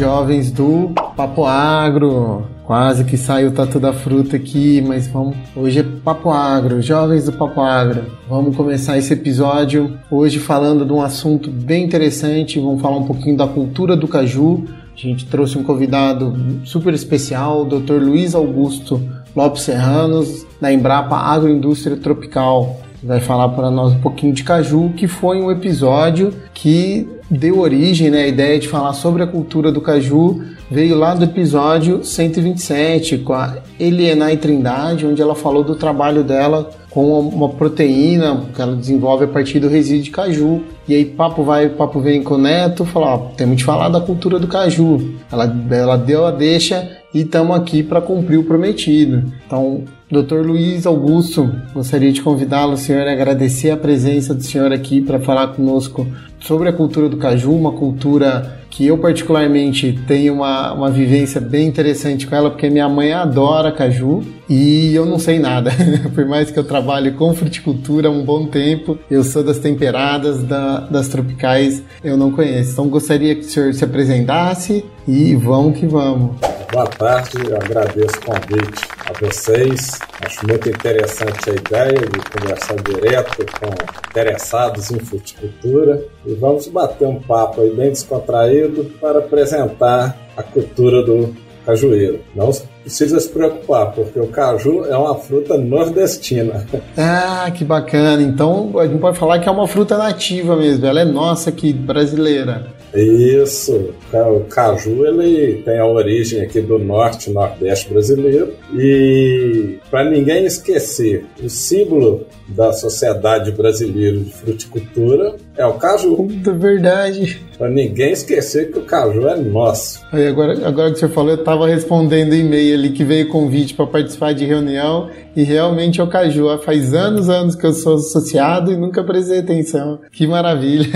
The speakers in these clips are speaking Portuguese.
jovens do Papo Agro. Quase que saiu o tatu da fruta aqui, mas vamos. Hoje é Papo Agro, jovens do Papo Agro. Vamos começar esse episódio hoje falando de um assunto bem interessante. Vamos falar um pouquinho da cultura do caju. A gente trouxe um convidado super especial, o Dr. Luiz Augusto Lopes Serranos, da Embrapa Agroindústria Tropical. Vai falar para nós um pouquinho de caju, que foi um episódio que deu origem, né, a ideia de falar sobre a cultura do caju veio lá do episódio 127 com a Elienay Trindade, onde ela falou do trabalho dela com uma proteína que ela desenvolve a partir do resíduo de caju. E aí papo vai, papo vem com o Neto, falar, temos de falar da cultura do caju. Ela, ela deu a deixa e estamos aqui para cumprir o prometido. Então, Dr. Luiz Augusto, gostaria de convidá-lo, senhor, e agradecer a presença do senhor aqui para falar conosco sobre a cultura do caju, uma cultura que eu particularmente tenho uma, uma vivência bem interessante com ela, porque minha mãe adora caju e eu não sei nada. Por mais que eu trabalhe com fruticultura há um bom tempo, eu sou das temperadas, da, das tropicais, eu não conheço. Então gostaria que o senhor se apresentasse e vamos que vamos. Boa tarde, agradeço o convite a vocês. Acho muito interessante a ideia de conversar direto com interessados em fruticultura e vamos bater um papo aí bem descontraído para apresentar a cultura do cajueiro. Não precisa se preocupar, porque o caju é uma fruta nordestina. Ah, que bacana. Então a gente pode falar que é uma fruta nativa mesmo, ela é nossa aqui, brasileira. Isso, o caju ele tem a origem aqui do norte nordeste brasileiro. E para ninguém esquecer, o símbolo da Sociedade Brasileira de Fruticultura é o caju. Puta verdade. Para ninguém esquecer que o caju é nosso. Aí agora, agora que você falou, eu estava respondendo e-mail ali que veio convite para participar de reunião e realmente é o caju. Faz anos, anos que eu sou associado e nunca prestei atenção. Que maravilha.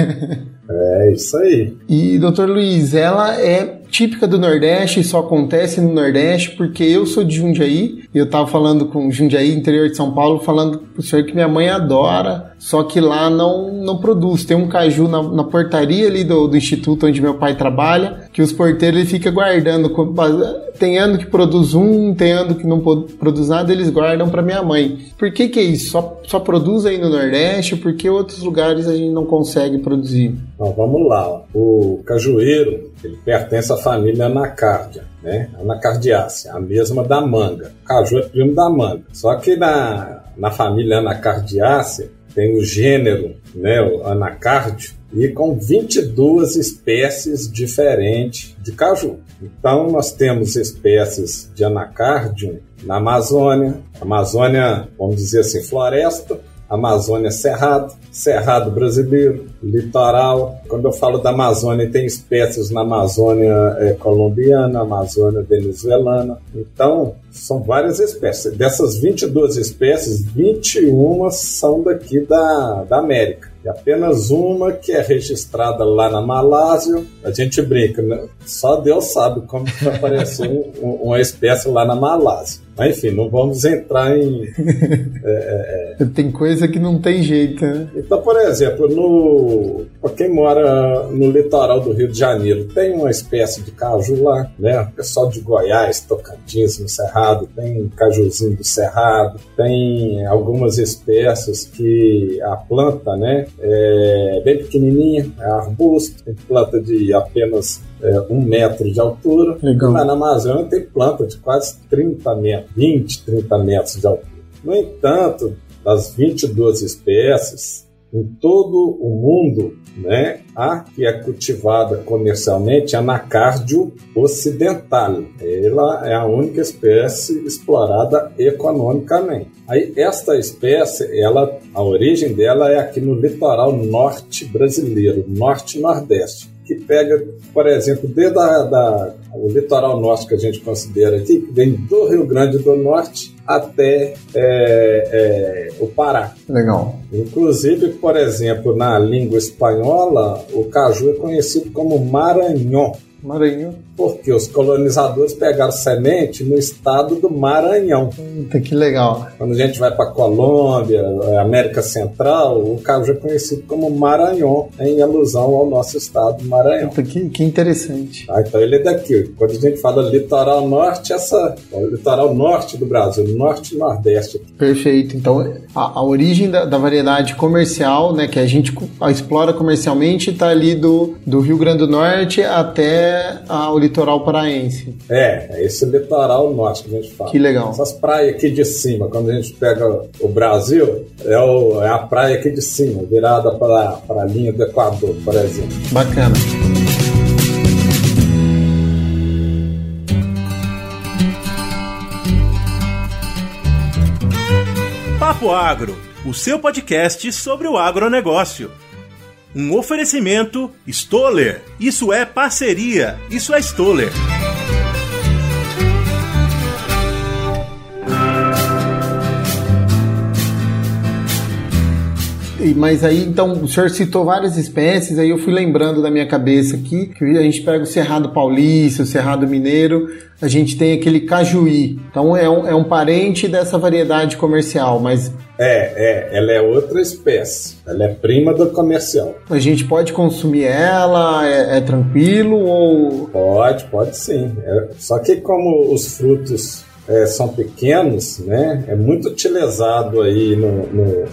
É isso aí. E, doutor Luiz, ela é típica do Nordeste, só acontece no Nordeste, porque eu sou de Jundiaí, e eu tava falando com Jundiaí, interior de São Paulo, falando pro senhor que minha mãe adora, só que lá não, não produz. Tem um caju na, na portaria ali do, do instituto onde meu pai trabalha, que os porteiros ele fica guardando. Tem ano que produz um, tem ano que não produz nada, eles guardam para minha mãe. Por que que é isso? Só, só produz aí no Nordeste, porque outros lugares a gente não consegue produzir? Então, vamos lá. O cajueiro, ele pertence à família Anacardia, né? Anacardiácea, a mesma da manga. O caju é primo da manga. Só que na, na família Anacardiácea tem o gênero, né, o anacárdio, e com 22 espécies diferentes de caju. Então, nós temos espécies de anacárdio na Amazônia, Amazônia, vamos dizer assim, floresta, Amazônia Cerrado, Cerrado brasileiro, litoral. Quando eu falo da Amazônia, tem espécies na Amazônia é, colombiana, Amazônia venezuelana. Então, são várias espécies. Dessas 22 espécies, 21 são daqui da, da América. E apenas uma que é registrada lá na Malásia. A gente brinca, né? só Deus sabe como um, uma espécie lá na Malásia. Mas enfim, não vamos entrar em. É, é, tem coisa que não tem jeito, né? Então, por exemplo, no para quem mora no litoral do Rio de Janeiro, tem uma espécie de caju lá, né? O pessoal de Goiás, Tocantins, no Cerrado, tem cajuzinho do Cerrado, tem algumas espécies que a planta, né, é bem pequenininha, é arbusto, tem planta de apenas é, um metro de altura. Legal. Mas na Amazônia tem planta de quase 30 metros, 20, 30 metros de altura. No entanto, das 22 espécies, em todo o mundo, né, a que é cultivada comercialmente é a Anacardio ocidental. Ela é a única espécie explorada economicamente. Aí esta espécie, ela, a origem dela é aqui no litoral norte brasileiro, norte-nordeste que pega, por exemplo, desde a, da, o litoral norte que a gente considera aqui, que vem do Rio Grande do Norte até é, é, o Pará. Legal. Inclusive, por exemplo, na língua espanhola, o caju é conhecido como Maranhão. Maranhão. Porque os colonizadores pegaram semente no estado do Maranhão. Puta, que legal. Quando a gente vai para Colômbia, América Central, o caju é conhecido como Maranhão, em alusão ao nosso estado do Maranhão. Puta, que, que interessante. Ah, então ele é daqui. Quando a gente fala litoral norte, essa o litoral norte do Brasil, norte e nordeste. Perfeito. Então a, a origem da, da, variedade comercial, né, que a gente explora comercialmente, está ali do, do Rio Grande do Norte até a, litoral paraense. É, é esse litoral norte que a gente fala. Que legal. Essas praias aqui de cima, quando a gente pega o Brasil, é, o, é a praia aqui de cima, virada para a linha do Equador, por exemplo. Bacana. Papo Agro, o seu podcast sobre o agronegócio. Um oferecimento Stoller. Isso é parceria. Isso é Stoller. Mas aí, então, o senhor citou várias espécies, aí eu fui lembrando da minha cabeça aqui, que a gente pega o Cerrado Paulista, o Cerrado Mineiro, a gente tem aquele cajuí. Então é um, é um parente dessa variedade comercial, mas. É, é, ela é outra espécie. Ela é prima do comercial. A gente pode consumir ela? É, é tranquilo ou. Pode, pode sim. É, só que como os frutos é, são pequenos, né? É muito utilizado aí no, no,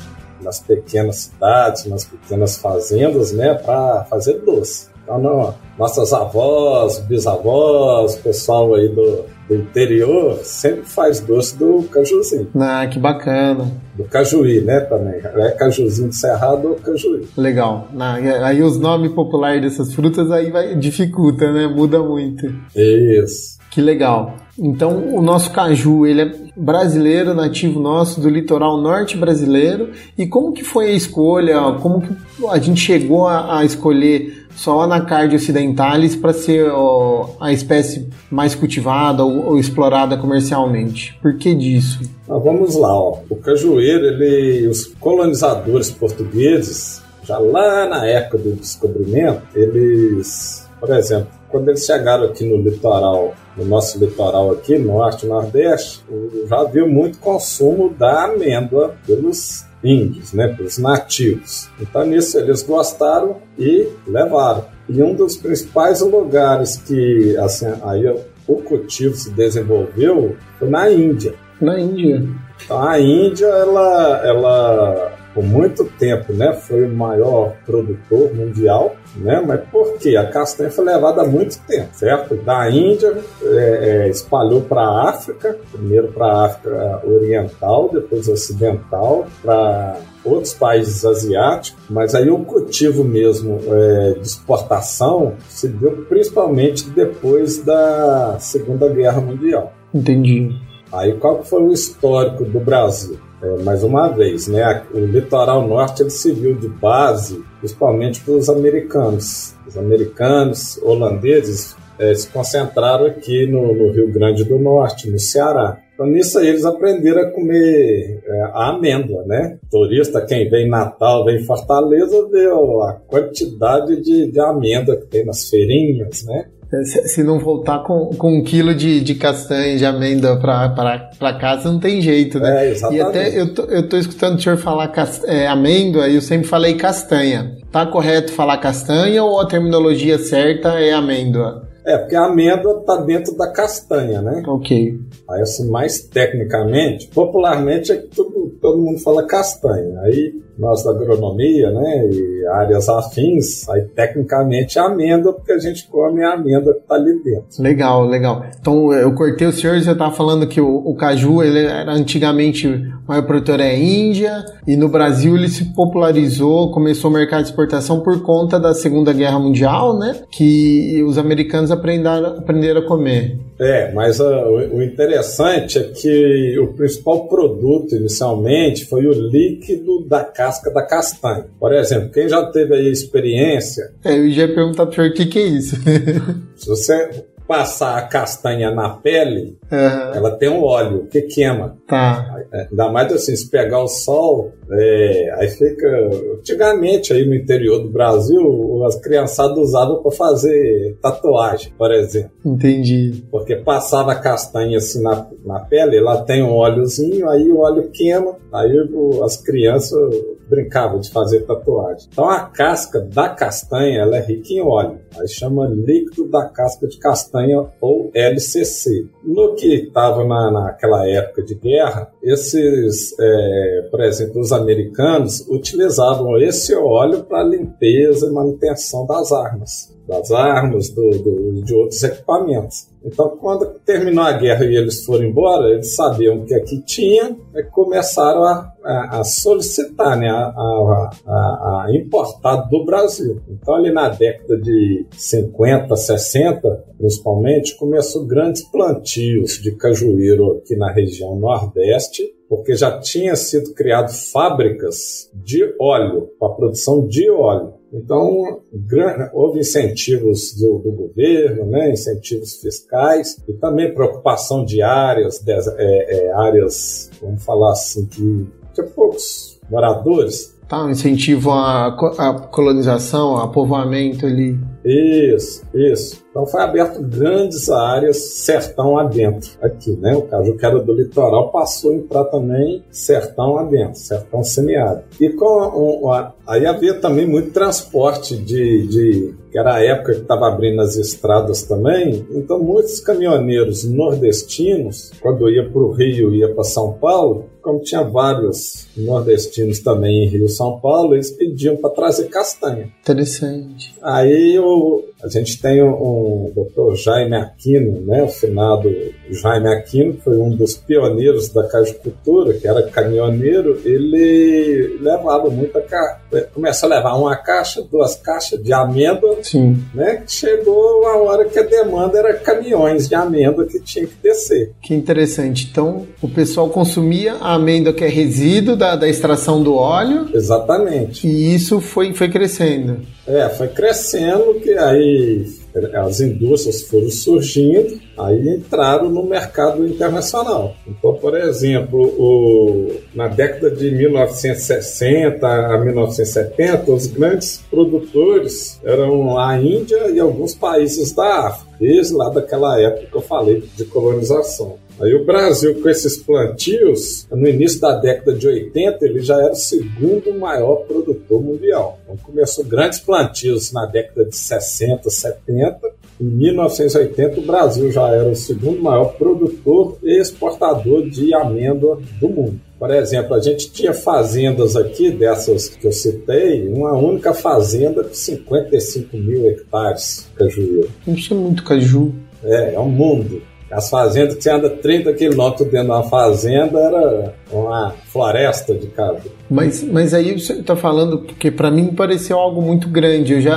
nas pequenas cidades, nas pequenas fazendas, né? Para fazer doce. Então, não, nossas avós, bisavós, pessoal aí do, do interior sempre faz doce do cajuzinho. Ah, que bacana. Do cajuí, né, também. É cajuzinho de cerrado ou cajuí. Legal. Ah, aí os nomes populares dessas frutas aí vai, dificulta, né? Muda muito. Isso. Que legal. Então, o nosso caju, ele é brasileiro, nativo nosso, do litoral norte brasileiro. E como que foi a escolha? Como que a gente chegou a, a escolher só o Anacardia occidentalis para ser ó, a espécie mais cultivada ou, ou, explorada comercialmente? Por que disso? Ah, vamos lá, ó. o cajueiro, ele, os colonizadores portugueses, já lá na época do descobrimento, eles, por exemplo, quando eles chegaram aqui no litoral, no nosso litoral aqui, norte e nordeste, já havia muito consumo da amêndoa pelos índios, né, pelos nativos. Então nisso eles gostaram e levaram. E um dos principais lugares que assim aí o cultivo se desenvolveu foi na Índia. Na Índia. Então a Índia ela ela por muito tempo, né, foi o maior produtor mundial, né, mas por quê? A castanha foi levada há muito tempo, certo? Da Índia, é, é, espalhou para a África, primeiro para a África Oriental, depois Ocidental, para outros países asiáticos, mas aí o cultivo mesmo é, de exportação se deu principalmente depois da Segunda Guerra Mundial. Entendi. Aí qual foi o histórico do Brasil? É, mais uma vez, né, o litoral norte ele serviu de base principalmente para os americanos. Os americanos, holandeses, é, se concentraram aqui no, no, Rio Grande do Norte, no Ceará. Então, nisso aí, eles aprenderam a comer é, a amêndoa, né? Turista, quem vem em Natal, vem em Fortaleza, vê a quantidade de, de amêndoa que tem nas feirinhas, né? Se não voltar com, com um quilo de, de castanha, de amêndoa para casa, não tem jeito, né? É, exatamente. E até eu tô, eu tô escutando o senhor falar cast, é, amêndoa e eu sempre falei castanha. Tá correto falar castanha ou a terminologia certa é amêndoa? É, porque a amêndoa está dentro da castanha, né? Ok. Aí, assim, mais tecnicamente, popularmente é que todo, todo mundo fala castanha. Aí nós da agronomia, né, e áreas afins, aí tecnicamente é amêndoa, porque a gente come a amêndoa que está ali dentro. Legal, legal. Então eu cortei o senhor você estava falando que o, o, caju, ele era antigamente, o maior produtor é Índia, e no Brasil ele se popularizou, começou o mercado de exportação por conta da Segunda Guerra Mundial, né, que os americanos aprenderam, aprenderam a comer. É, mas uh, o, o interessante é que o principal produto inicialmente foi o líquido da casca da castanha. Por exemplo, quem já teve aí experiência. É, eu já ia perguntar para o senhor o que, que é isso. se você passar a castanha na pele, Aham. ela tem um óleo que queima. Tá. É, Ainda mais assim, se pegar o sol, é, aí fica. Antigamente, aí no interior do Brasil, as criançadas usavam para fazer tatuagem, por exemplo. Entendi. Porque passava a castanha assim na, na pele, ela tem um óleozinho, aí o óleo queima, aí as crianças brincavam de fazer tatuagem. Então a casca da castanha ela é rica em óleo. Aí chama líquido da casca de castanha ou LCC. No que estava na, naquela época de guerra, esses, é, por exemplo, os americanos utilizavam esse óleo para limpeza e manutenção das armas das armas, do, do- de outros equipamentos. Então, quando terminou a guerra e eles foram embora, eles sabiam o que aqui tinha e começaram a, a- a solicitar, né, a- a importar do Brasil. Então, ali na década de 50, 60, principalmente, começou grandes plantios de cajueiro aqui na região Nordeste, porque já tinha sido criado fábricas de óleo, para a produção de óleo. Então, houve incentivos do, do governo, né, incentivos fiscais e também preocupação de áreas, des- é, é, áreas, vamos falar assim, de, de poucos moradores. Tá, um incentivo à, à colonização, ao povoamento ali. Isso, isso. Então foi aberto grandes áreas sertão adentro aqui, né? O caju que era do litoral passou a entrar também sertão adentro, sertão semiárido. E com um- a- aí havia também muito transporte de, de que era a época que estava abrindo as estradas também. Então muitos caminhoneiros nordestinos, quando ia para o Rio, ia para São Paulo, como tinha vários nordestinos também em Rio, São Paulo, eles pediam para trazer castanha. Interessante. Aí o, a gente tem o, o doutor Jaime Aquino, né, o finado Jaime Aquino, que foi um dos pioneiros da cajucultura, que era caminhoneiro, ele levava muita ca... começou a levar uma caixa, duas caixas de amêndoa, Sim. né, que chegou a hora que a demanda era caminhões de amêndoa que tinha que descer. Que interessante. Então, o pessoal consumia a amêndoa que é resíduo da, da extração do óleo Exatamente. e isso foi, foi crescendo. É, foi crescendo que aí as indústrias foram surgindo, aí entraram no mercado internacional. Então, por exemplo, o- na década de 1960 a 1970, os grandes produtores eram a Índia e alguns países da África, desde lá daquela época que eu falei de colonização. Aí o Brasil, com esses plantios, no início da década de 80, ele já era o segundo maior produtor mundial. Então começou grandes plantios na década de 60, 70. Em 1980, o Brasil já era o segundo maior produtor e exportador de amêndoa do mundo. Por exemplo, a gente tinha fazendas aqui, dessas que eu citei, uma única fazenda com 55 mil hectares de cajueiro. Gente tinha muito caju. É, é um mundo. As fazendas que você anda 30 quilômetros dentro de uma fazenda era uma floresta de caju. Mas, mas aí você está falando, porque para mim pareceu algo muito grande. Eu já,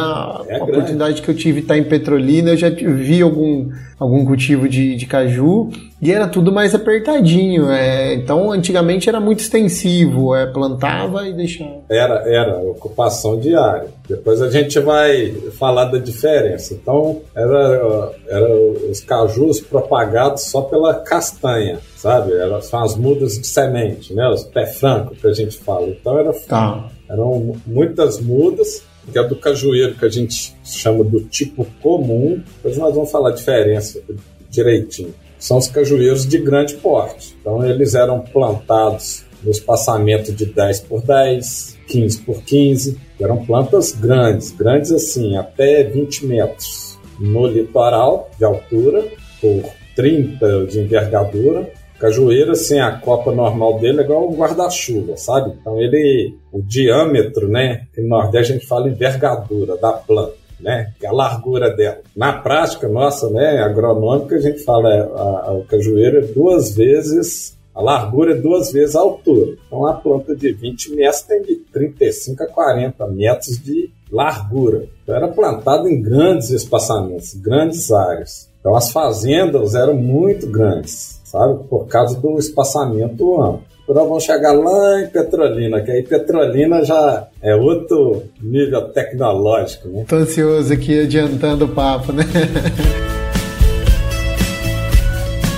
É a grande. oportunidade que eu tive estar em Petrolina, eu já vi algum, algum cultivo de, de caju e era tudo mais apertadinho. É, então, antigamente era muito extensivo, é, plantava e deixava. Era, era ocupação diária. Depois a gente vai falar da diferença. Então, era, era os cajus propagados só pela castanha, sabe? Era, são as mudas de semente, né? Os pé franco que a gente fala. Então, era, Tá. eram muitas mudas, que é do cajueiro que a gente chama do tipo comum. Depois nós vamos falar a diferença direitinho. São os cajueiros de grande porte. Então eles eram plantados no espaçamento de 10 por 10, 15 por 15. Eram plantas grandes, grandes assim, até 20 metros no litoral de altura, por 30 de envergadura. Cajueiro, assim, a copa normal dele é igual um guarda-chuva, sabe? Então ele, o diâmetro, né? No Nordeste a gente fala envergadura da planta, né? Que é a largura dela. Na prática nossa, né? Agronômica, a gente fala é, a- a- o cajueiro é duas vezes a largura é duas vezes a altura. Então, a planta de 20 metros tem de 35 a 40 metros de largura. Então, era plantado em grandes espaçamentos, grandes áreas. Então, as fazendas eram muito grandes, sabe? Por causa do espaçamento amplo. Agora vamos chegar lá em Petrolina, que aí Petrolina já é outro nível tecnológico, né? Tô ansioso aqui adiantando o papo, né?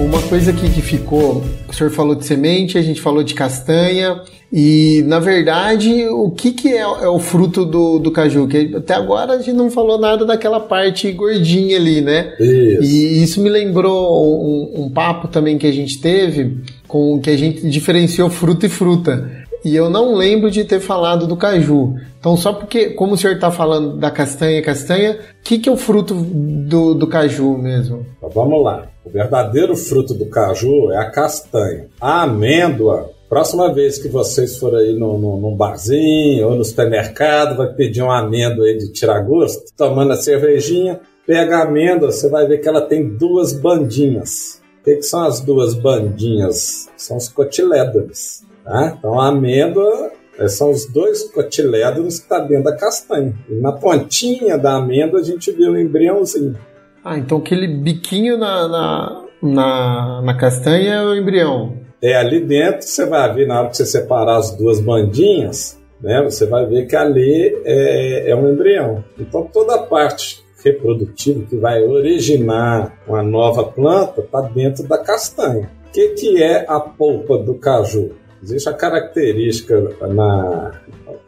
Uma coisa aqui que ficou, o senhor falou de semente, a gente falou de castanha, e na verdade, o que, que é, é o fruto do, do caju? Que até agora a gente não falou nada daquela parte gordinha ali, né? Isso. E isso me lembrou um, um papo também que a gente teve, com que a gente diferenciou fruta e fruta. E eu não lembro de ter falado do caju. Então, só porque, como o senhor está falando da castanha, castanha, o que, que é o fruto do, do caju mesmo? Então, vamos lá. O verdadeiro fruto do caju é a castanha. A amêndoa, próxima vez que vocês forem aí no, no, num barzinho ou no supermercado, vai pedir uma amêndoa aí de tirar gosto, tomando a cervejinha, pega a amêndoa, você vai ver que ela tem duas bandinhas. O que, que são as duas bandinhas? São os cotilédones. Tá? Então a amêndoa é, são os dois cotilédonos que está dentro da castanha. E na pontinha da amêndoa a gente vê um embriãozinho. Ah, então aquele biquinho na, na, na, na castanha é o embrião. É, ali dentro você vai ver, na hora que você separar as duas bandinhas, né, você vai ver que ali é, é um embrião. Então toda a parte reprodutiva que vai originar uma nova planta está dentro da castanha. O que, que é a polpa do caju? Existe a característica na,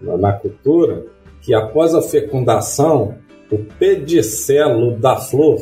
na, cultura que após a fecundação, o pedicelo da flor,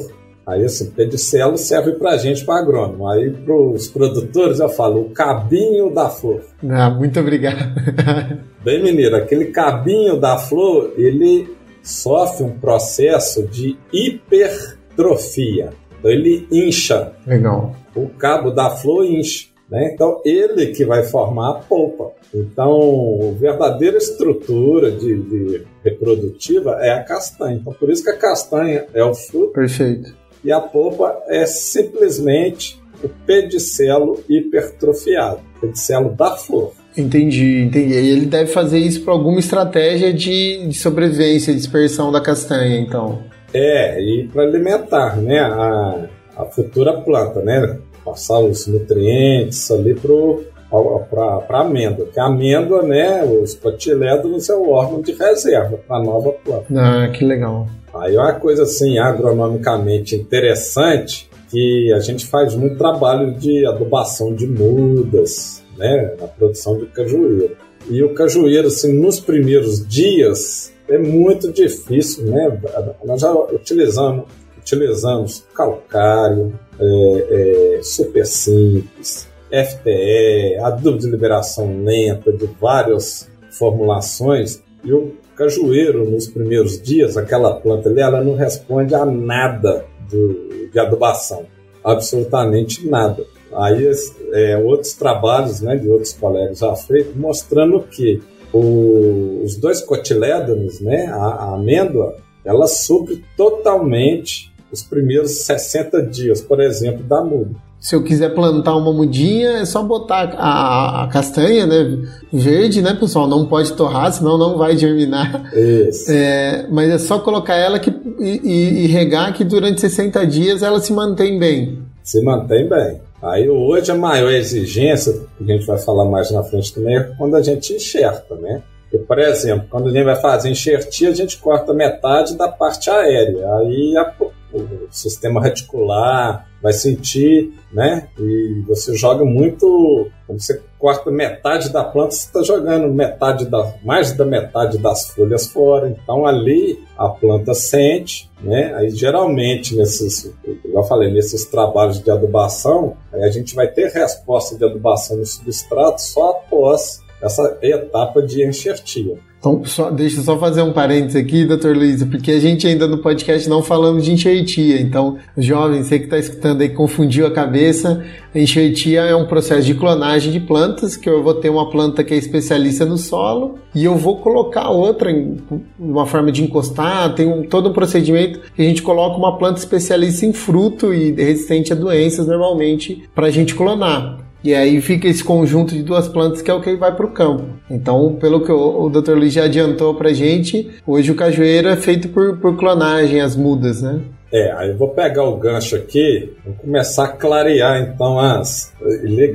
aí assim, pedicelo serve para gente, para agrônomo. Aí para os produtores eu falo o cabinho da flor. Ah, muito obrigado. Bem, menino, aquele cabinho da flor, ele sofre um processo de hipertrofia. Então ele incha. Legal. O cabo da flor incha. Né? Então, ele que vai formar a polpa. Então, a verdadeira estrutura de, de, reprodutiva é a castanha. Então, por isso que a castanha é o fruto. Perfeito. E a polpa é simplesmente o pedicelo hipertrofiado, o pedicelo da flor. Entendi, entendi. E ele deve fazer isso por alguma estratégia de, de sobrevivência, dispersão da castanha, então. É, e para alimentar né, a, a futura planta, né? Passar os nutrientes ali para a amêndoa. Porque a amêndoa, né, os cotilédonos é o órgão de reserva para a nova planta. Ah, que legal. Aí uma coisa assim, agronomicamente interessante, que a gente faz muito trabalho de adubação de mudas, né, na produção de cajueiro. E o cajueiro, assim, nos primeiros dias, é muito difícil, né? Nós já utilizamos, utilizamos calcário, é, é, super simples, FTE, adubo de liberação lenta de várias formulações, e o cajueiro, nos primeiros dias, aquela planta ali, ela não responde a nada do, de adubação, absolutamente nada. Aí, é, outros trabalhos né, de outros colegas já feitos, mostrando que o, os dois cotilédonos, né, a, a amêndoa, ela supre totalmente os primeiros 60 dias, por exemplo, da muda. Se eu quiser plantar uma mudinha, é só botar a, a, castanha, né? Verde, né, pessoal? Não pode torrar, senão não vai germinar. Isso. É, mas é só colocar ela que, e, e, regar que durante 60 dias ela se mantém bem. Se mantém bem. Aí hoje a maior exigência, que a gente vai falar mais na frente também, é quando a gente enxerta, né? Porque, por exemplo, quando a gente vai fazer enxertia, a gente corta metade da parte aérea. Aí a, sistema reticular vai sentir, né? E você joga muito. Você corta metade da planta, você está jogando metade da, mais da metade das folhas fora. Então ali a planta sente, né? Aí geralmente nesses, eu falei, nesses trabalhos de adubação, aí a gente vai ter resposta de adubação no substrato só após essa etapa de enxertia. Então, só, deixa eu só fazer um parênteses aqui, doutor Luiz, porque a gente ainda no podcast não falamos de enxertia. Então, jovem, você que está escutando aí, confundiu a cabeça. A enxertia é um processo de clonagem de plantas, que eu vou ter uma planta que é especialista no solo e eu vou colocar outra em uma forma de encostar. Tem um, todo um procedimento que a gente coloca uma planta especialista em fruto e resistente a doenças, normalmente, para a gente clonar. E aí fica esse conjunto de duas plantas que é o que vai para o campo. Então, pelo que o, o Dr. Luiz já adiantou para gente, hoje o cajueiro é feito por, por clonagem, as mudas, né? É, aí eu vou pegar o gancho aqui, vou começar a clarear então as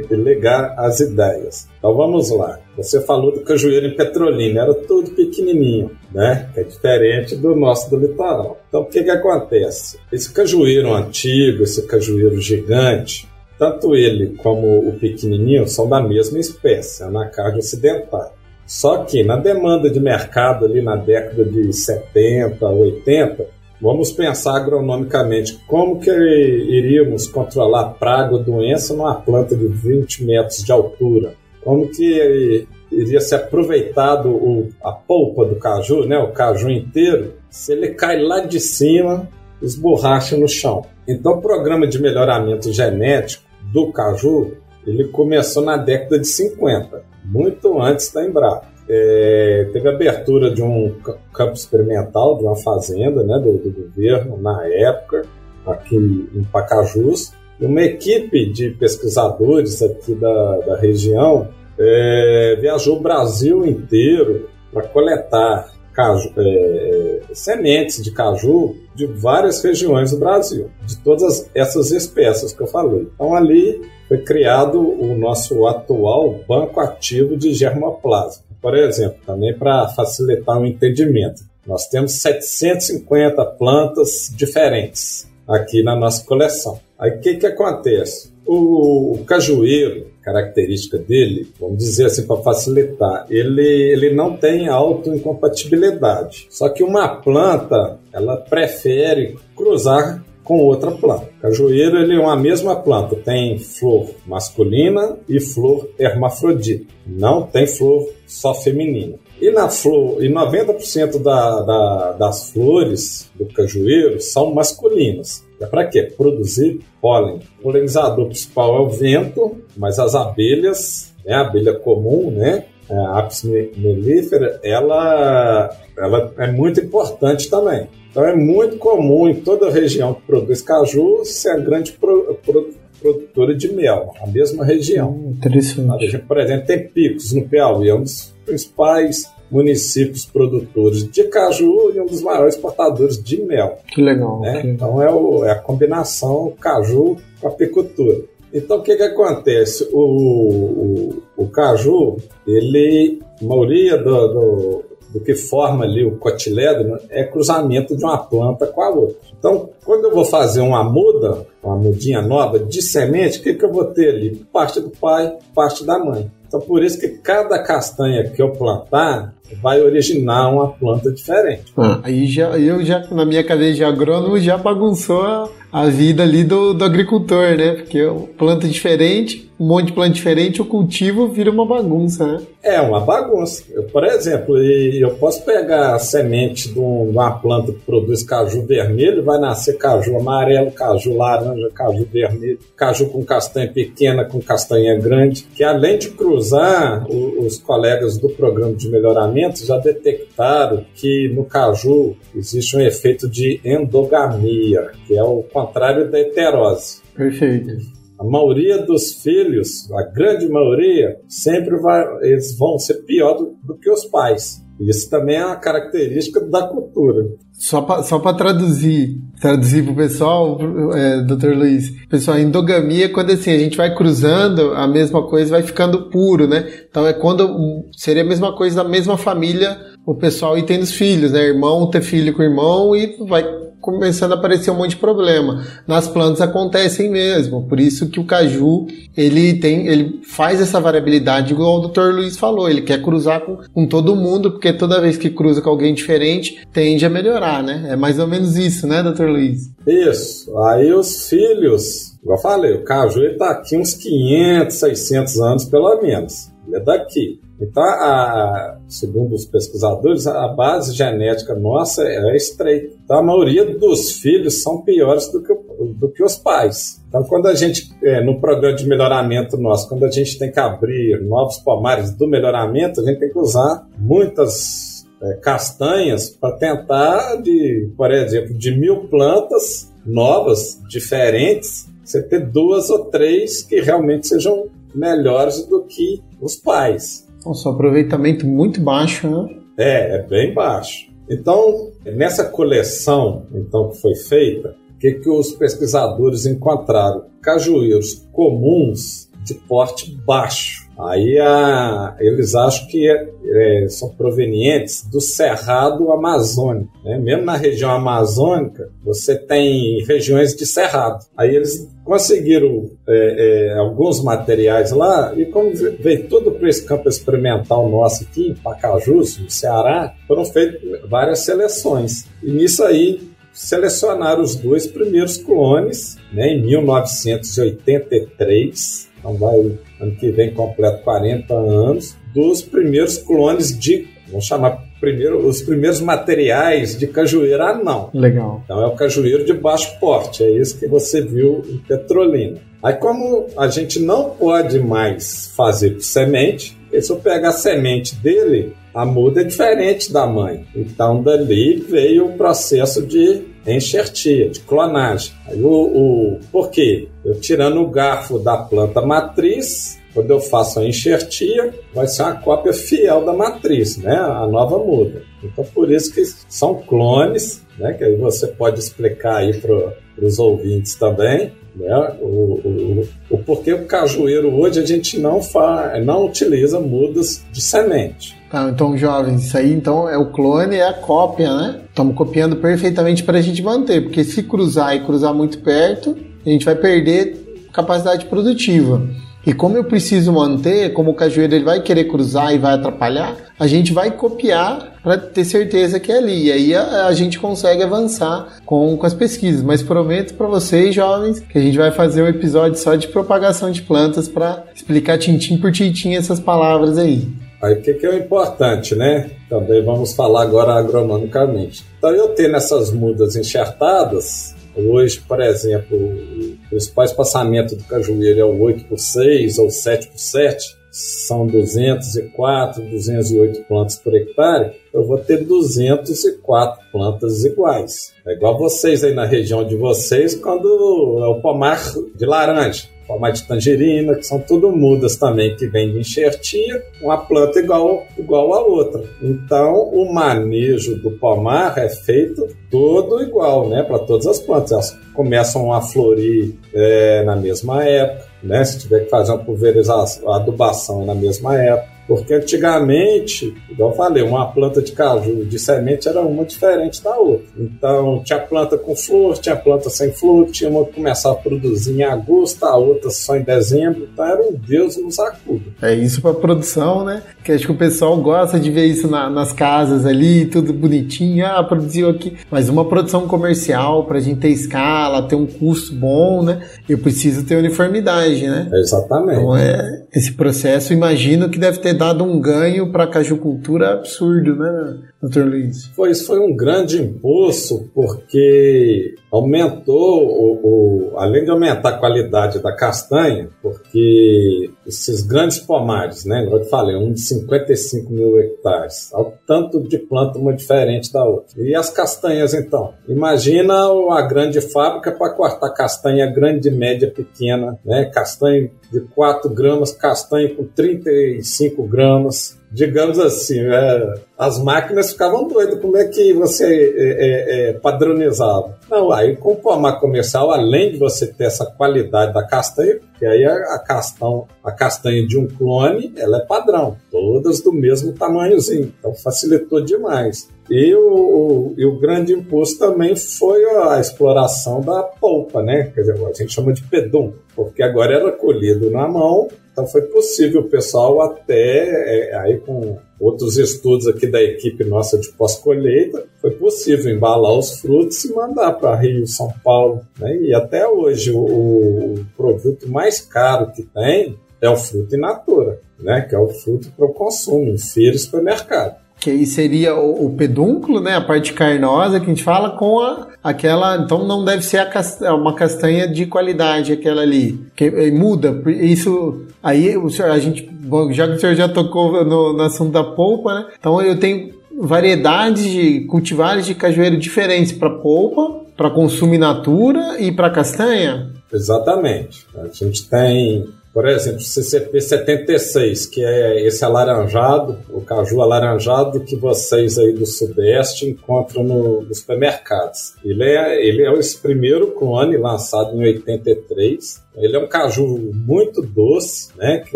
ligar as ideias. Então vamos lá. Você falou do cajueiro em Petrolina, era tudo pequenininho, né? É diferente do nosso do litoral. Então o que que acontece? Esse cajueiro antigo, esse cajueiro gigante, tanto ele como o pequenininho são da mesma espécie, anacardia ocidental. Só que na demanda de mercado ali na década de 70, 80, vamos pensar agronomicamente como que iríamos controlar praga ou doença numa planta de 20 metros de altura. Como que iria ser aproveitado o, a polpa do caju, né, o caju inteiro, se ele cai lá de cima, esborracha no chão. Então, o programa de melhoramento genético do caju, ele começou na década de 50, muito antes da Embrapa. É, teve abertura de um campo experimental, de uma fazenda né, do, do governo na época, aqui em Pacajus, e uma equipe de pesquisadores aqui da, da região é, viajou o Brasil inteiro para coletar caju, é, sementes de caju de várias regiões do Brasil, de todas essas espécies que eu falei. Então ali foi criado o nosso atual banco ativo de germoplasma. Por exemplo, também para facilitar o entendimento, nós temos 750 plantas diferentes aqui na nossa coleção. Aí o que, que acontece? O, o cajueiro, característica dele, vamos dizer assim para facilitar, ele, ele não tem autoincompatibilidade. Só que uma planta, ela prefere cruzar com outra planta. Cajueiro ele é uma mesma planta, tem flor masculina e flor hermafrodita. Não tem flor só feminina. E na flor, e 90% da, da, das flores do cajueiro são masculinas. É para quê? Produzir pólen. O polinizador principal é o vento, mas as abelhas, né, a abelha comum, né, a Apis mellifera, ela, ela é muito importante também. Então é muito comum em toda a região que produz caju ser a grande pro, pro, produtora de mel, a mesma região. Hum, interessante. Por exemplo, tem Picos no Piauí, é um dos principais municípios produtores de caju e um dos maiores exportadores de mel. Que legal. Né? Que... Então é, o, é, a combinação caju com apicultura. Então o que, que acontece? O, o, o caju, ele, a maioria do, do, do, que forma ali o cotilédron é cruzamento de uma planta com a outra. Então, quando eu vou fazer uma muda, uma mudinha nova de semente, o que, que eu vou ter ali? Parte do pai, parte da mãe. Então, por isso que cada castanha que eu plantar vai originar uma planta diferente. Ah, aí já, eu já, na minha cadeia de agrônomo, já bagunçou a, a vida ali do, do agricultor, né? Porque planta diferente, um monte de planta diferente, o cultivo vira uma bagunça, né? É uma bagunça. Eu, por exemplo, eu posso pegar a semente de uma planta que produz caju vermelho, vai nascer caju amarelo, caju laranja, caju vermelho, caju com castanha pequena, com castanha grande, que além de cruzar, os colegas do programa de melhoramento já detectaram que no caju existe um efeito de endogamia, que é o contrário da heterose. Perfeito. A maioria dos filhos, a grande maioria, sempre vai, eles vão ser pior do, do que os pais. Isso também é uma característica da cultura. Só para só traduzir, traduzir para o pessoal, é, doutor Luiz, pessoal, endogamia é quando assim, a gente vai cruzando a mesma coisa vai ficando puro, né? Então é quando seria a mesma coisa da mesma família, o pessoal e tendo os filhos, né? Irmão ter filho com irmão e vai começando a aparecer um monte de problema. Nas plantas acontecem mesmo, por isso que o caju ele tem, ele faz essa variabilidade, igual o Dr. Luiz falou, ele quer cruzar com, com todo mundo, porque toda vez que cruza com alguém diferente, tende a melhorar, né? É mais ou menos isso, né, Dr. Luiz? Isso. Aí os filhos, igual eu falei, o caju ele tá aqui uns 500, 600 anos pelo menos. Ele é daqui. Então, a, segundo os pesquisadores, a base genética nossa é estreita. Então, a maioria dos filhos são piores do que, do que os pais. Então, quando a gente, é, no programa de melhoramento nosso, quando a gente tem que abrir novos pomares do melhoramento, a gente tem que usar muitas é, castanhas para tentar, de, por exemplo, de mil plantas novas, diferentes, você ter duas ou três que realmente sejam melhores do que os pais. Nossa, aproveitamento muito baixo, né? É, é bem baixo. Então, nessa coleção então, que foi feita, o que, que os pesquisadores encontraram? Cajueiros comuns de porte baixo Aí a, eles acham que é, são provenientes do cerrado amazônico. Né? Mesmo na região amazônica, você tem regiões de cerrado. Aí eles conseguiram é, é alguns materiais lá e como veio tudo para esse campo experimental nosso aqui, em Pacajus, no Ceará, foram feitas várias seleções. E nisso aí selecionaram os dois primeiros clones né, em 1983. Então vai ano que vem completo 40 anos, dos primeiros clones de, vamos chamar primeiro, os primeiros materiais de cajueiro anão. Legal. Então é o cajueiro de baixo porte, é isso que você viu em Petrolina. Aí como a gente não pode mais fazer semente, se eu pegar a semente dele, a muda é diferente da mãe. Então dali veio o processo de enxertia, de clonagem. Aí, o, o, por quê? Eu tirando o garfo da planta matriz, quando eu faço a enxertia, vai ser uma cópia fiel da matriz, né? A nova muda. Então, por isso que são clones, né? Que aí você pode explicar aí para os ouvintes também, né? O, o, o porquê o cajueiro hoje a gente não, fa, não utiliza mudas de semente. Tá, então, jovens, isso aí então é o clone, é a cópia, né? Estamos copiando perfeitamente para a gente manter, porque se cruzar e cruzar muito perto, a gente vai perder capacidade produtiva. E como eu preciso manter, como o cajueiro ele vai querer cruzar e vai atrapalhar, a gente vai copiar para ter certeza que é ali. E aí a, a, gente consegue avançar com, com as pesquisas. Mas prometo para vocês, jovens, que a gente vai fazer um episódio só de propagação de plantas para explicar tintim por tintim essas palavras aí. Aí o que, que é importante, né? Também vamos falar agora agronomicamente. Então eu tendo essas mudas enxertadas, hoje, por exemplo, o principal espaçamento do cajueiro é o 8 por 6 ou 7 por 7, são 204, 208 plantas por hectare, eu vou ter 204 plantas iguais. É igual vocês aí na região de vocês, quando é o pomar de laranja pomar de tangerina, que são tudo mudas também que vem de enxertia, uma planta igual, igual a outra. Então, o manejo do pomar é feito todo igual, né, para todas as plantas. Elas começam a florir é, na mesma época, né, se tiver que fazer uma pulverização, adubação na mesma época. Porque antigamente, igual eu falei, uma planta de caju de semente era uma diferente da outra. Então, tinha planta com flor, tinha planta sem flor, tinha uma que começava a produzir em agosto, a outra só em dezembro. Então, era um Deus nos acuda. É isso para produção, né? Que acho que o pessoal gosta de ver isso na, nas casas ali, tudo bonitinho. Ah, produziu aqui. Mas uma produção comercial, para a gente ter escala, ter um custo bom, né? Eu preciso ter uniformidade, né? Exatamente. Então, é, esse processo, imagino que deve ter dado um ganho para a cajucultura absurdo, né, doutor Luiz? Foi, isso foi um grande impulso, porque aumentou, o, o, além de aumentar a qualidade da castanha, porque esses grandes pomares, né, como eu falei, um de 55 mil hectares, ao tanto de planta uma diferente da outra. E as castanhas, então? Imagina a grande fábrica para cortar castanha grande, média, pequena, né, castanha de 4 gramas, castanha com 35 gramas, digamos assim, é, as máquinas ficavam doidas. Como é que você é, é, é, padronizava? Não, aí com o pomar comercial, além de você ter essa qualidade da castanha, que aí a, a, castão, a castanha de um clone, ela é padrão, todas do mesmo tamanhozinho, então facilitou demais. E o, o, e o grande impulso também foi a exploração da polpa, né? Quer dizer, a gente chama de pedum, porque agora era colhido na mão, então foi possível pessoal até, é, aí com outros estudos aqui da equipe nossa de pós-colheita, foi possível embalar os frutos e mandar para Rio, São Paulo. Né? E até hoje o, o, produto mais caro que tem é o fruto in natura. né? Que é o fruto para o consumo, em feira e supermercado. Que aí seria o, o, pedúnculo, né? A parte carnosa que a gente fala com a, aquela. Então não deve ser a uma castanha de qualidade aquela ali. Que muda. Isso aí o senhor, a gente. Já que o senhor já tocou no, no assunto da polpa, né? Então eu tenho variedades de cultivares de cajueiro diferentes para polpa, para consumo in natura e para castanha? Exatamente. A gente tem por exemplo, CCP 76, que é esse alaranjado, o caju alaranjado que vocês aí do Sudeste encontram no, nos supermercados. Ele é, ele é esse primeiro clone lançado em 83. Ele é um caju muito doce, né? Que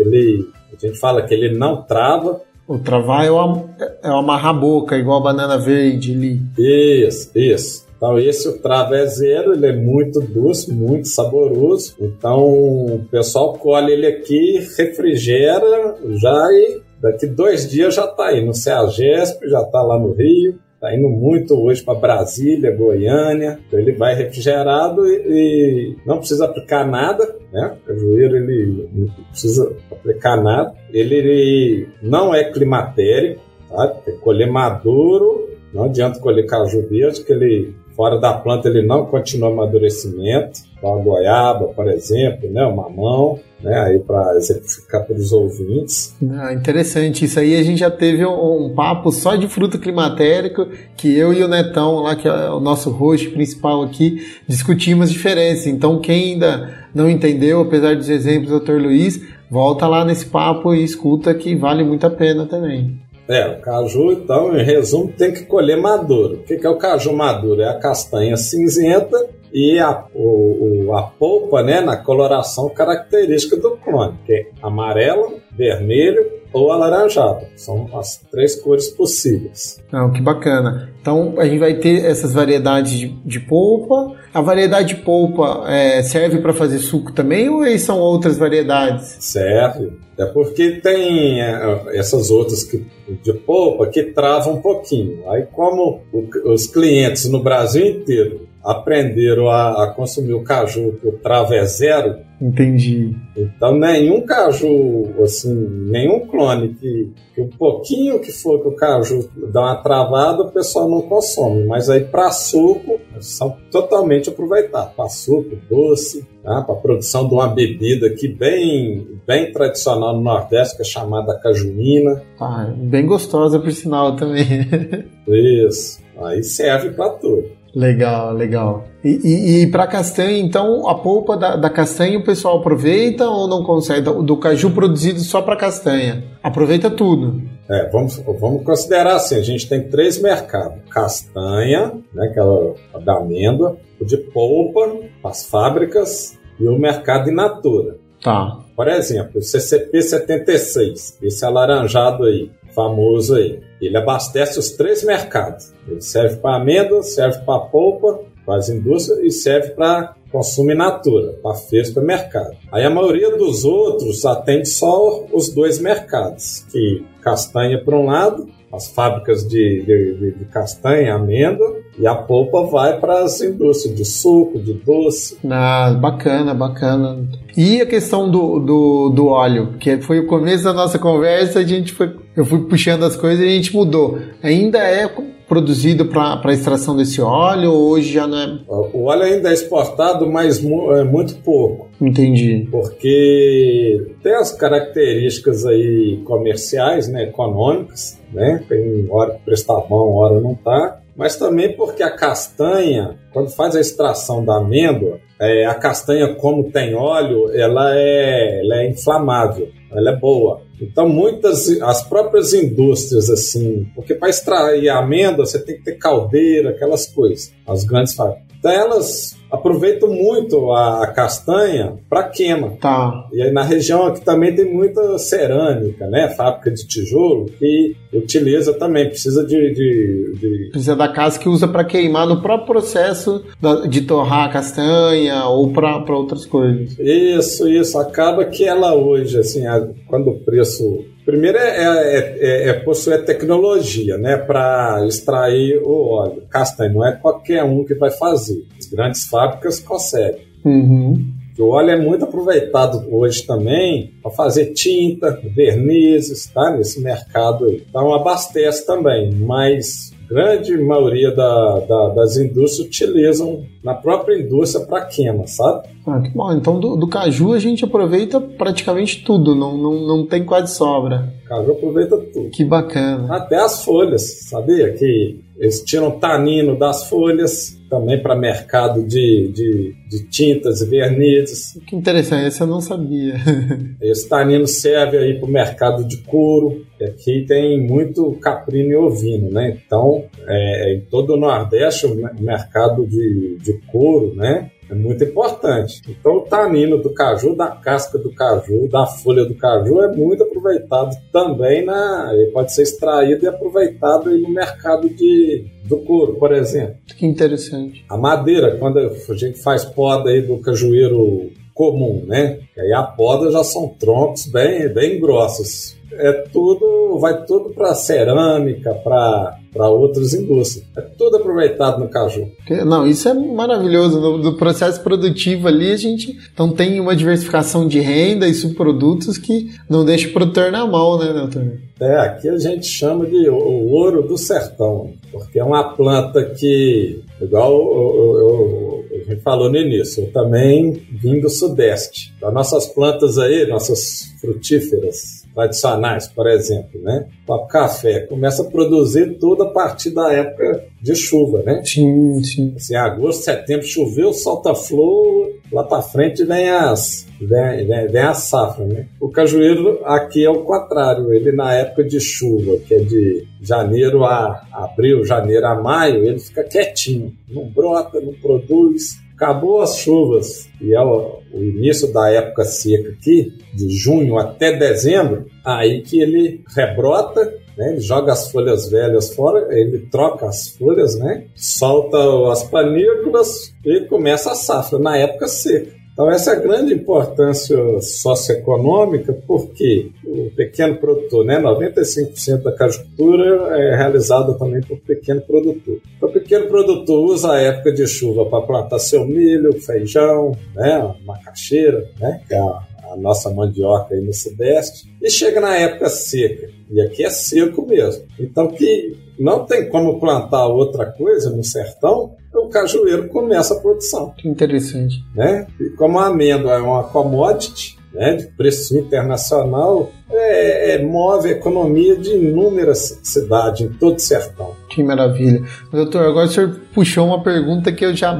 ele, a gente fala que ele não trava, o travar é o, é o amarrar boca, igual a banana verde ali. Isso, isso. Então, esse o trava zero, ele é muito doce, muito saboroso. Então, o pessoal colhe ele aqui, refrigera já e daqui dois dias já está aí no CEAGESP, já está lá no Rio. Está indo muito hoje para Brasília, Goiânia. Então ele vai refrigerado e, e, não precisa aplicar nada, né? O cajueiro ele não precisa aplicar nada. Ele, ele não é climatérico, tá? Colher maduro. Não adianta colher caju verde, que ele Fora da planta ele não continua amadurecimento, então a goiaba, por exemplo, né, o mamão, né, aí para exemplificar para os ouvintes. Ah, interessante, isso aí a gente já teve um, um, papo só de fruto climatérico, que eu e o Netão, lá que é o nosso host principal aqui, discutimos diferenças. Então quem ainda não entendeu, apesar dos exemplos do Dr. Luiz, volta lá nesse papo e escuta que vale muito a pena também. É, o caju, então, em resumo, tem que colher maduro. O que é o caju maduro? É a castanha cinzenta e a, o, a polpa, né, na coloração característica do clone, que é amarelo, vermelho ou alaranjado. São as três cores possíveis. Não, que bacana. Então a gente vai ter essas variedades de, de polpa. A variedade de polpa é, serve para fazer suco também ou são outras variedades? Serve. É porque tem é, essas outras que, de polpa que travam um pouquinho. Aí como o, os clientes no Brasil inteiro aprenderam a, a consumir o caju que o trava é zero. Entendi. Então nenhum caju, assim, nenhum clone que, que um pouquinho que for que o caju dá uma travada, o pessoal não consome. Mas aí para suco, são totalmente aproveitados. Para suco, doce, tá? para produção de uma bebida aqui bem, bem tradicional no Nordeste, que é chamada cajuína. Ah, bem gostosa por sinal também. Isso. Aí serve para tudo. Legal, legal. E, e, e para castanha, então, a polpa da, da, castanha o pessoal aproveita ou não consegue? Do, do caju produzido só para castanha. Aproveita tudo. É, vamos, vamos considerar assim: a gente tem três mercados: castanha, né, aquela da amêndoa, o de polpa, as fábricas e o mercado in natura. Tá. Por exemplo, o CCP 76, esse alaranjado aí, famoso aí. Ele abastece os três mercados. Ele serve para amêndoa, serve para polpa, para as indústrias e serve para consumo in natura, para feira e mercado. Aí a maioria dos outros atende só os dois mercados, que castanha por um lado as fábricas de, de, de, castanha, amêndoa, e a polpa vai para as indústrias de suco, de doce. Ah, bacana, bacana. E a questão do, do, do óleo, que foi o começo da nossa conversa, a gente foi, eu fui puxando as coisas e a gente mudou. Ainda é produzido para extração desse óleo ou hoje já não é? O óleo ainda é exportado, mas mu é muito pouco. Entendi. Porque tem as características aí comerciais, né, econômicas, né? Tem hora que presta bom, hora não tá. Mas também porque a castanha, quando faz a extração da amêndoa, é, a castanha, como tem óleo, ela é, ela é inflamável, ela é boa. Então, muitas, as próprias indústrias, assim, porque para extrair amêndoa você tem que ter caldeira, aquelas coisas, as grandes fábricas. Então, elas aproveitam muito a, castanha para queima. Tá. E aí na região aqui também tem muita cerâmica, né? Fábrica de tijolo que utiliza também, precisa de. de, de... Precisa da casa que usa para queimar no próprio processo de torrar a castanha ou para outras coisas. Isso, isso. Acaba que ela hoje, assim, quando o preço Primeiro é, é, é, é possuir tecnologia, né, para extrair o óleo. Castanho não é qualquer um que vai fazer. As grandes fábricas conseguem. Uhum. o óleo é muito aproveitado hoje também para fazer tinta, vernizes, tá? Nesse mercado aí. Então abastece também, mas grande maioria da, da, das indústrias utilizam na própria indústria para queima, sabe? Ah, que bom. Então do, do, caju a gente aproveita praticamente tudo, não, não, não tem quase sobra. Caju aproveita tudo. Que bacana. Até as folhas, sabia? Que eles tiram tanino das folhas também para mercado de, de, de, tintas e vernizes. Que interessante, esse eu não sabia. Esse tanino serve aí para o mercado de couro, que aqui tem muito caprino e ovino, né? Então, é, em todo o Nordeste, o mercado de, de couro, né? É muito importante. Então, o tanino do caju, da casca do caju, da folha do caju é muito aproveitado também na. Ele pode ser extraído e aproveitado no mercado de, do couro, por exemplo. Que interessante. A madeira, quando a gente faz poda aí do cajueiro comum, né? E aí a poda já são troncos bem, bem grossos é tudo, vai tudo para cerâmica, para outras indústrias. É tudo aproveitado no caju. Não, isso é maravilhoso. No, no, processo produtivo ali, a gente então tem uma diversificação de renda e subprodutos que não deixa o produtor na mão, né, Nelton? É, aqui a gente chama de o ouro do sertão, porque é uma planta que, igual eu, eu, eu, gente falou no início, eu também vim do Sudeste. As nossas plantas aí, nossas frutíferas, tradicionais, por exemplo, né? O café começa a produzir tudo a partir da época de chuva, né? Sim, sim. Assim, agosto, setembro choveu, solta flor, para frente vem as vem, vem, vem, a safra, né? O cajueiro aqui é o contrário, ele na época de chuva, que é de janeiro a abril, janeiro a maio, ele fica quietinho, não brota, não produz, acabou as chuvas. E é o, o, início da época seca aqui, de junho até dezembro, aí que ele rebrota, né, ele joga as folhas velhas fora, ele troca as folhas, né, solta as panículas e começa a safra na época seca. Então, essa é a grande importância socioeconômica, porque o pequeno produtor, né, 95% da cajucultura é realizada também por pequeno produtor. Então, o pequeno produtor usa a época de chuva para plantar seu milho, feijão, né, macaxeira, né, que é a, a nossa mandioca aí no Sudeste, e chega na época seca. E aqui é seco mesmo. Então, que não tem como plantar outra coisa no sertão, o cajueiro começa a produção. Que interessante. Né? E como a amêndoa é uma commodity, né, de preço internacional, é, é, move a economia de inúmeras cidades em todo o sertão. Que maravilha. Doutor, agora o senhor puxou uma pergunta que eu já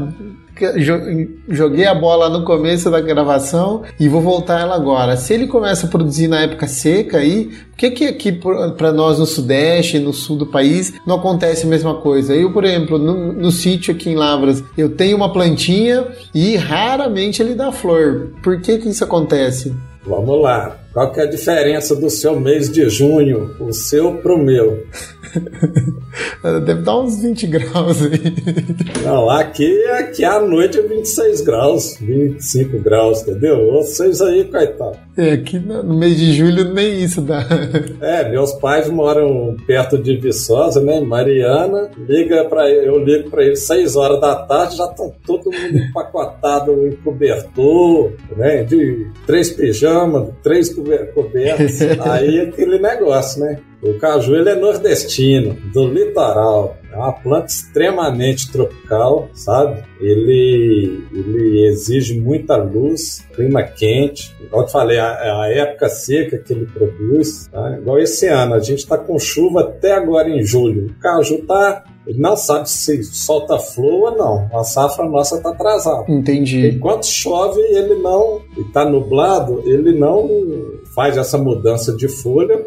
joguei a bola no começo da gravação e vou voltar ela agora. Se ele começa a produzir na época seca aí, por que que aqui para nós no sudeste, no sul do país, não acontece a mesma coisa? Eu, por exemplo, no, no sítio aqui em Lavras, eu tenho uma plantinha e raramente ele dá flor. Por que que isso acontece? Vamos lá. Qual que é a diferença do seu mês de junho, o seu pro meu? Deve dar uns 20 graus aí. Não, aqui, aqui à noite é 26 graus, 25 graus, entendeu? Vocês aí, coitado. É, aqui no mês de julho nem isso dá. É, meus pais moram perto de Viçosa, né? Mariana, liga para eu ligo para eles 6 horas da tarde, já estão todo mundo empacotado em cobertor, né? De três pijamas, três cobertas. aí aquele negócio, né? O caju ele é nordestino, do litoral. É uma planta extremamente tropical, sabe? Ele, ele exige muita luz, clima quente. Igual eu falei, a, a época seca que ele produz. Tá? Igual esse ano, a gente está com chuva até agora em julho. O caju tá ele não sabe se solta flor ou não. A safra nossa está atrasada. Entendi. Enquanto chove, ele não. está nublado, ele não faz essa mudança de folha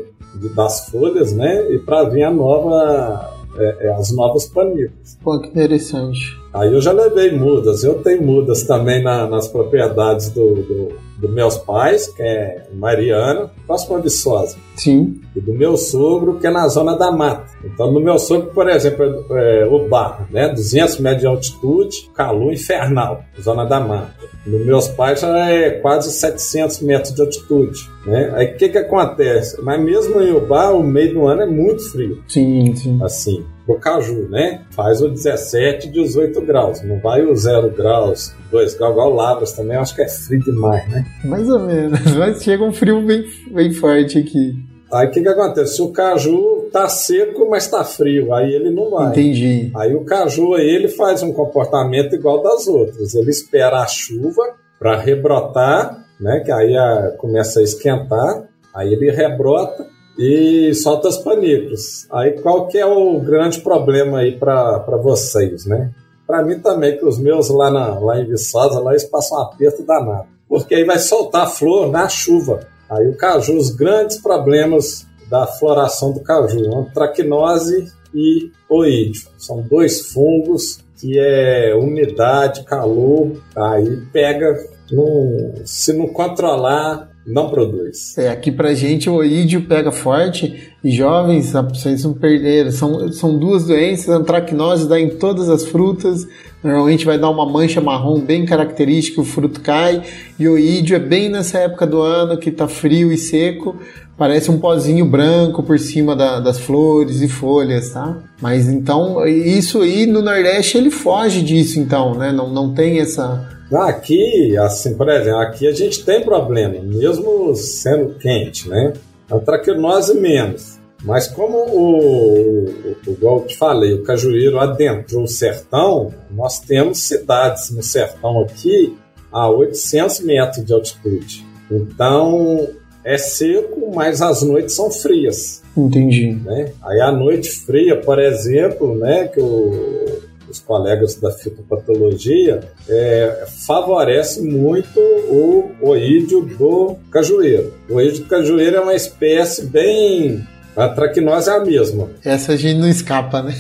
das folhas, né? E para vir a nova, é, é, as novas panículas. Pô, que interessante. Aí eu já levei mudas. Eu tenho mudas também na, nas propriedades do, do, do, meus pais, que é Mariana, próximo a Viçosa. Sim. E do meu sogro, que é na zona da mata. Então, no meu sogro, por exemplo, é, o bar, né? 200 metros de altitude, calor infernal, zona da mata. No meus pais já é quase 700 metros de altitude. Né? Aí o que, que acontece? Mas mesmo em Ubá, o meio do ano é muito frio. Sim, sim. Assim. Pro caju, né? Faz o 17, 18 graus, não vai o 0 graus, 2 graus, igual Lavras também, eu acho que é frio demais, né? Mais ou menos, mas chega um frio bem, bem forte aqui. Aí o que, que acontece? O caju tá seco, mas tá frio, aí ele não vai. Entendi. Aí o caju aí ele faz um comportamento igual das outras. Ele espera a chuva para rebrotar, né? Que aí a, começa a esquentar, aí ele rebrota e solta os panicos. Aí qual que é o grande problema aí para vocês, né? Para mim também, que os meus lá, na, lá em Viçosa, lá eles passam um aperto danado. Porque aí vai soltar flor na chuva. Aí o caju, os grandes problemas da floração do caju, antracnose e oídio. São dois fungos que é umidade, calor, aí pega, se não controlar, não produz. É, aqui pra gente o oídio pega forte e jovens, vocês não perderam, são, são duas doenças, antracnose dá em todas as frutas, normalmente vai dar uma mancha marrom bem característica, o fruto cai, e o oídio é bem nessa época do ano que tá frio e seco, parece um pozinho branco por cima da, das flores e folhas, tá? Mas então, isso aí no Nordeste ele foge disso então, né? Não, não tem essa Aqui, assim, por exemplo, aqui a gente tem problema, mesmo sendo quente, né? A traquinose menos. Mas como o, o, igual eu te falei, o cajueiro adentrou o sertão, nós temos cidades no sertão aqui a 800 metros de altitude. Então, é seco, mas as noites são frias. Entendi. Né? Aí a noite fria, por exemplo, né, que o, os colegas da fitopatologia, é, favorece muito o oídio do cajueiro. O oídio do cajueiro é uma espécie bem. A traquinose é a mesma. Essa a gente não escapa, né?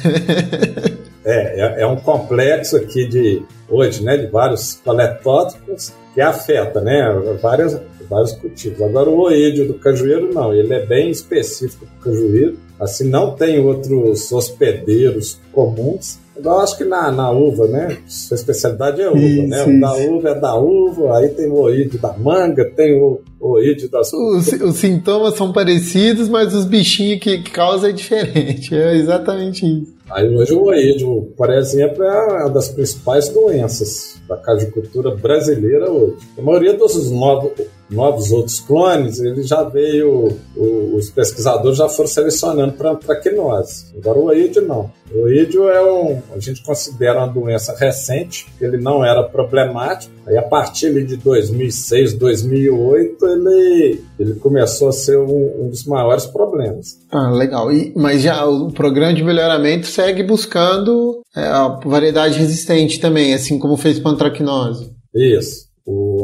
é, é, é, um complexo aqui de hoje, né, de vários coletóticos que afeta, né, várias, vários cultivos. Agora o oídio do cajueiro não, ele é bem específico para o cajueiro. Assim, não tem outros hospedeiros comuns eu acho que na, na uva, né? Sua especialidade é uva, sim, né? Sim. O da uva é da uva, aí tem o oído da manga, tem o, oído das... Os, os sintomas são parecidos, mas os bichinhos que, que causam é diferente. É exatamente isso. Aí hoje o oído, por exemplo, é uma das principais doenças da cajicultura brasileira hoje. A maioria dos novos, novos outros clones, ele já veio, o, os pesquisadores já foram selecionando para traquinose. Agora o oídio não. O oídio é um, a gente considera uma doença recente, ele não era problemático. Aí a partir de 2006, 2008, ele, ele começou a ser um, um dos maiores problemas. Ah, legal. E, mas já o programa de melhoramento segue buscando é, a variedade resistente também, assim como fez com a antracnose. Isso.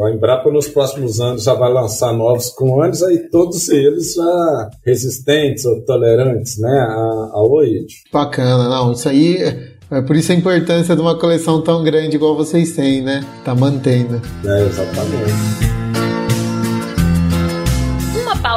A Embrapa nos próximos anos já vai lançar novos clones, aí todos eles já resistentes ou tolerantes né, ao oídio. Bacana, não, isso aí é por isso a importância de uma coleção tão grande igual vocês têm, né? Tá mantendo. É, exatamente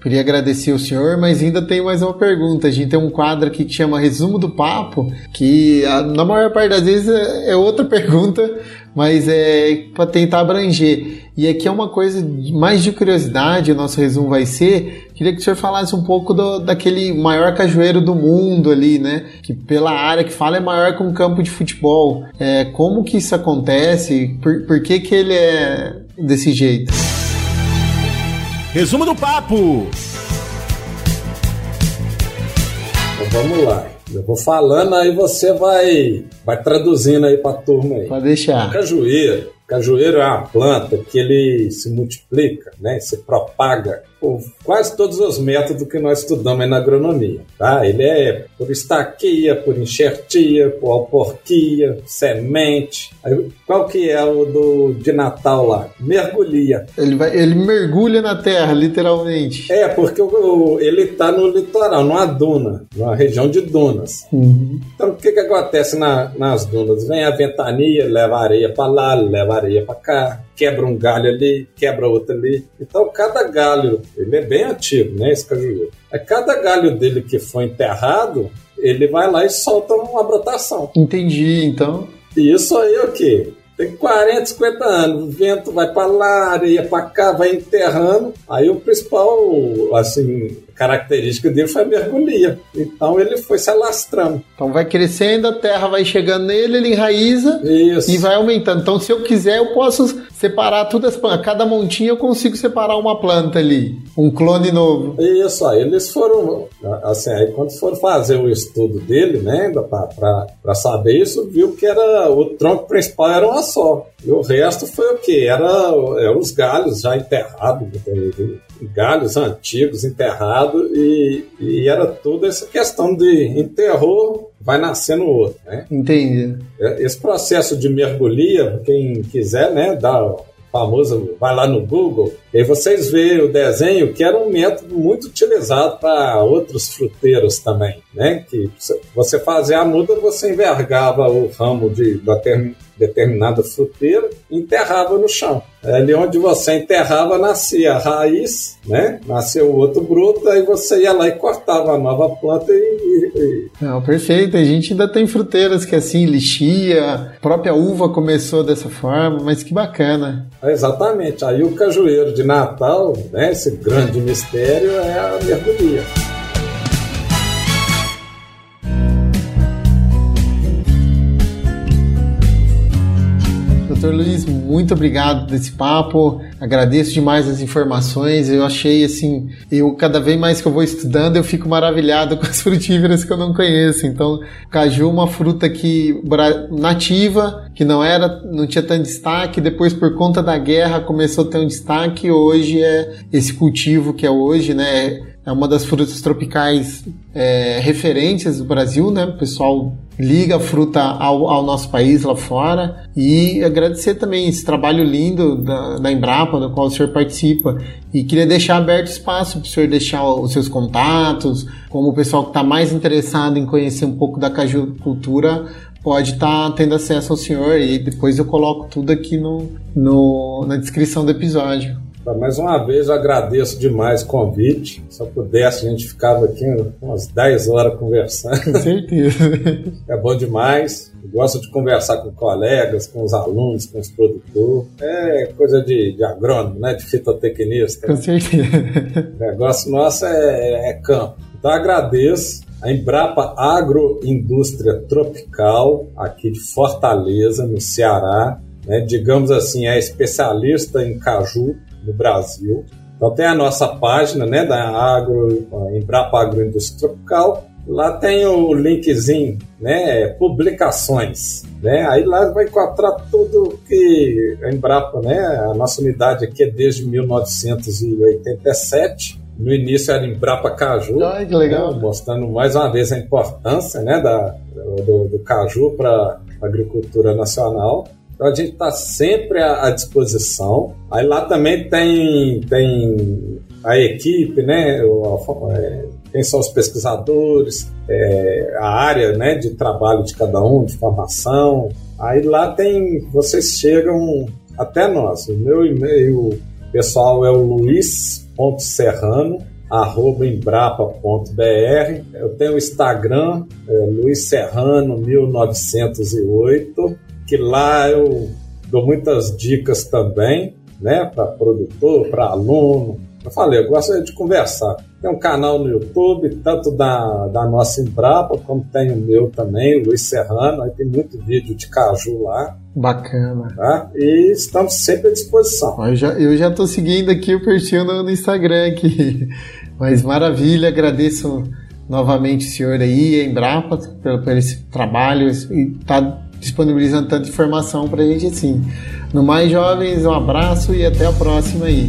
Queria agradecer o senhor, mas ainda tem mais uma pergunta. A gente tem um quadro aqui que chama Resumo do Papo, que na maior parte das vezes é, é outra pergunta, mas é para tentar abranger. E aqui é uma coisa mais de curiosidade, o nosso resumo vai ser. Queria que o senhor falasse um pouco do, daquele maior cajueiro do mundo ali, né? Que pela área que fala é maior que um campo de futebol. É, como que isso acontece? Por, por que, que ele é desse jeito? Resumo do papo! Então vamos lá. Eu vou falando, aí você vai, vai traduzindo aí pra turma aí. Pode deixar. Cajueiro. Cajueiro é uma planta que ele se multiplica, né? Se propaga por quase todos os métodos que nós estudamos na agronomia, tá? Ele é por estaquia, por enxertia, por alporquia, semente. Aí, qual que é o do de Natal lá? Mergulha. Ele, vai, ele mergulha na terra, literalmente. É, porque o, ele está no litoral, numa duna, numa região de dunas. Uhum. Então, o que, que acontece na, nas dunas? Vem a ventania, leva areia para lá, leva areia para cá, quebra um galho ali, quebra outro ali. Então, cada galho, ele é bem antigo, né, esse cajueiro. É cada galho dele que foi enterrado, ele vai lá e solta uma brotação. Entendi, então. E isso aí é o quê? Tem 40, 50 anos, o vento vai para lá, areia para cá, vai enterrando. Aí o principal, assim, característica dele foi a mergulhia. Então ele foi se alastrando. Então vai crescendo, a terra vai chegando nele, ele enraiza Isso. e vai aumentando. Então, se eu quiser, eu posso separar todas as plantas. Cada montinha eu consigo separar uma planta ali. Um clone novo. Isso, aí eles foram, assim, aí quando foram fazer o estudo dele, né, para saber isso, viu que era o tronco principal era uma só. E o resto foi o que? Era, era os galhos já enterrados, galhos antigos enterrados, e, e era toda essa questão de enterrou, vai nascendo outro, né? Entendi. Esse processo de mergulhia, quem quiser, né, dá famoso, vai lá no Google, e aí vocês veem o desenho que era um método muito utilizado para outros fruteiros também, né? Que você fazia a muda, você envergava o ramo de, da determinada fruteira e enterrava no chão. É ali onde você enterrava nascia a raiz, né? Nasceu o outro broto, aí você ia lá e cortava a nova planta e. e... Não, perfeito. A gente ainda tem fruteiras que assim, lixia, a própria uva começou dessa forma, mas que bacana. Exatamente. Aí o cajueiro de Natal, né? Esse grande mistério é a mergulhia. Doutor Luiz, muito obrigado desse papo. Agradeço demais as informações. Eu achei assim, eu cada vez mais que eu vou estudando, eu fico maravilhado com as frutíferas que eu não conheço. Então, caju é uma fruta que nativa, que não era, não tinha tanto destaque, depois por conta da guerra começou a ter um destaque, hoje é esse cultivo que é hoje, né? é uma das frutas tropicais é, referentes do Brasil, né? O pessoal liga a fruta ao, ao, nosso país lá fora e agradecer também esse trabalho lindo da, da Embrapa, do qual o senhor participa. E queria deixar aberto espaço para o senhor deixar os seus contatos, como o pessoal que está mais interessado em conhecer um pouco da caju cultura pode estar tá tendo acesso ao senhor e depois eu coloco tudo aqui no, no na descrição do episódio. Mais uma vez eu agradeço demais o convite. Se eu pudesse, a gente ficava aqui umas 10 horas conversando. Com certeza. É bom demais. Eu gosto de conversar com colegas, com os alunos, com os produtores. É coisa de, de agrônomo, né? De fitotecnista. Com certeza. O negócio nosso é, é campo. Então agradeço a Embrapa Agroindústria Tropical, aqui de Fortaleza, no Ceará. Né, digamos assim, é especialista em caju no Brasil. Então tem a nossa página né, da Agro, Embrapa Agroindústria Tropical. Lá tem o linkzinho, né, publicações. Né? Aí lá vai encontrar tudo que a Embrapa, né, a nossa unidade aqui é desde 1987. No início era Embrapa Caju, Ai, que legal. Né, mostrando mais uma vez a importância né, da, do, do caju para a agricultura nacional. Então a gente está sempre à, disposição. Aí lá também tem, tem a equipe, né? É, quem são os pesquisadores, é, a área né, de trabalho de cada um, de formação. Aí lá tem, vocês chegam até nós. O meu e-mail pessoal é o luiz.serrano arroba embrapa.br. Eu tenho o Instagram, é Luiz Serrano 1908 que lá eu dou muitas dicas também, né, para produtor, para aluno. Eu falei, eu gosto de conversar. Tem um canal no YouTube, tanto da, da nossa Embrapa, como tem o meu também, Luiz Serrano, aí tem muito vídeo de caju lá. Bacana. Tá? E estamos sempre à disposição. Eu já, eu já tô seguindo aqui o perfil no, no Instagram aqui. Mas maravilha, agradeço novamente o senhor aí, a Embrapa, pelo, pelo esse trabalho e tá disponibilizando tanta informação pra gente assim. No mais jovens, um abraço e até a próxima aí.